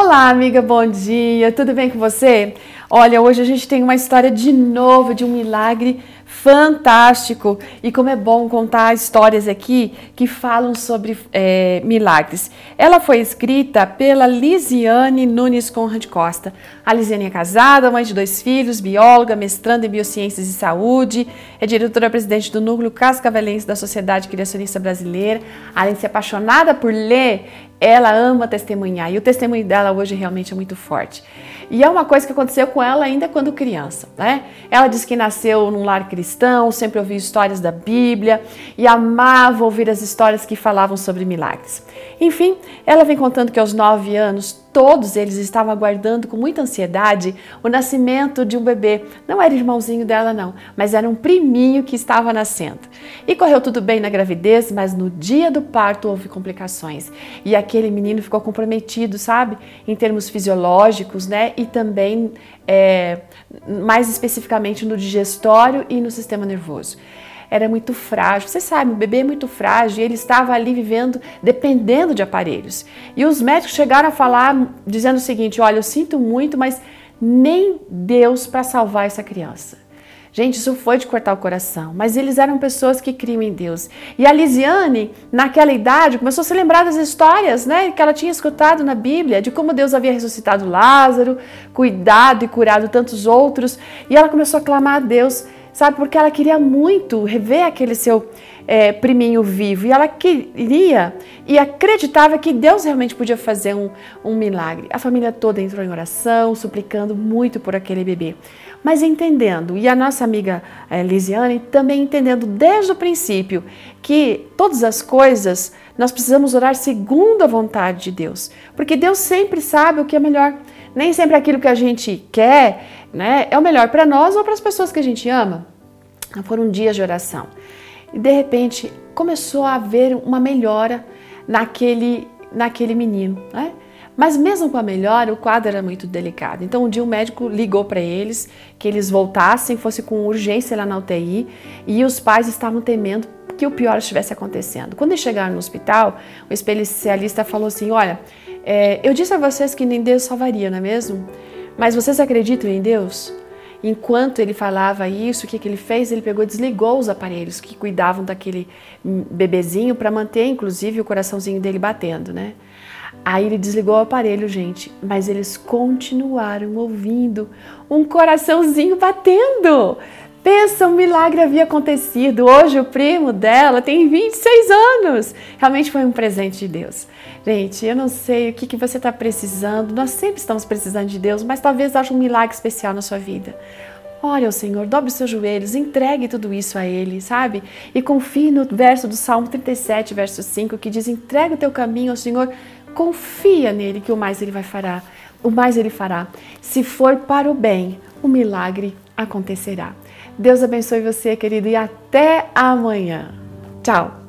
Olá, amiga, bom dia. Tudo bem com você? Olha, hoje a gente tem uma história de novo de um milagre fantástico e como é bom contar histórias aqui que falam sobre é, milagres. Ela foi escrita pela Lisiane Nunes Conrad Costa. A Lisiane é casada, mãe de dois filhos, bióloga, mestranda em biociências e saúde, é diretora-presidente do Núcleo Cascavelense da Sociedade Criacionista Brasileira. Além de ser apaixonada por ler, ela ama testemunhar e o testemunho dela hoje realmente é muito forte. E é uma coisa que aconteceu com ela ainda quando criança, né? Ela diz que nasceu num lar cristão, sempre ouviu histórias da Bíblia e amava ouvir as histórias que falavam sobre milagres. Enfim, ela vem contando que aos nove anos todos eles estavam aguardando com muita ansiedade o nascimento de um bebê. Não era irmãozinho dela, não, mas era um priminho que estava nascendo. E correu tudo bem na gravidez, mas no dia do parto houve complicações. E aquele menino ficou comprometido, sabe? Em termos fisiológicos, né? E também, é, mais especificamente, no digestório e no sistema nervoso era muito frágil. Você sabe, o bebê é muito frágil e ele estava ali vivendo dependendo de aparelhos. E os médicos chegaram a falar dizendo o seguinte: olha, eu sinto muito, mas nem Deus para salvar essa criança. Gente, isso foi de cortar o coração, mas eles eram pessoas que criam em Deus. E a Lisiane, naquela idade, começou a se lembrar das histórias né, que ela tinha escutado na Bíblia, de como Deus havia ressuscitado Lázaro, cuidado e curado tantos outros. E ela começou a clamar a Deus sabe? Porque ela queria muito rever aquele seu é, priminho vivo e ela queria e acreditava que Deus realmente podia fazer um, um milagre. A família toda entrou em oração, suplicando muito por aquele bebê. Mas entendendo, e a nossa amiga é, Lisiane também entendendo desde o princípio que todas as coisas nós precisamos orar segundo a vontade de Deus, porque Deus sempre sabe o que é melhor. Nem sempre aquilo que a gente quer né, é o melhor para nós ou para as pessoas que a gente ama. Foram dias de oração. E de repente começou a haver uma melhora naquele, naquele menino. Né? Mas mesmo com a melhora, o quadro era muito delicado. Então um dia o médico ligou para eles que eles voltassem, fosse com urgência lá na UTI, e os pais estavam temendo que o pior estivesse acontecendo. Quando eles chegaram no hospital, o especialista falou assim: Olha, é, eu disse a vocês que nem Deus salvaria, não é mesmo? Mas vocês acreditam em Deus? Enquanto ele falava isso, o que, que ele fez? Ele pegou e desligou os aparelhos que cuidavam daquele bebezinho para manter, inclusive, o coraçãozinho dele batendo, né? Aí ele desligou o aparelho, gente, mas eles continuaram ouvindo um coraçãozinho batendo. Pensa, um milagre havia acontecido. Hoje o primo dela tem 26 anos. Realmente foi um presente de Deus. Gente, eu não sei o que, que você está precisando. Nós sempre estamos precisando de Deus, mas talvez haja um milagre especial na sua vida. Olha ao Senhor, dobre os seus joelhos, entregue tudo isso a Ele, sabe? E confie no verso do Salmo 37, verso 5, que diz: entrega o teu caminho ao Senhor, confia nele, que o mais Ele vai fará. O mais Ele fará. Se for para o bem, o milagre acontecerá. Deus abençoe você, querido, e até amanhã. Tchau!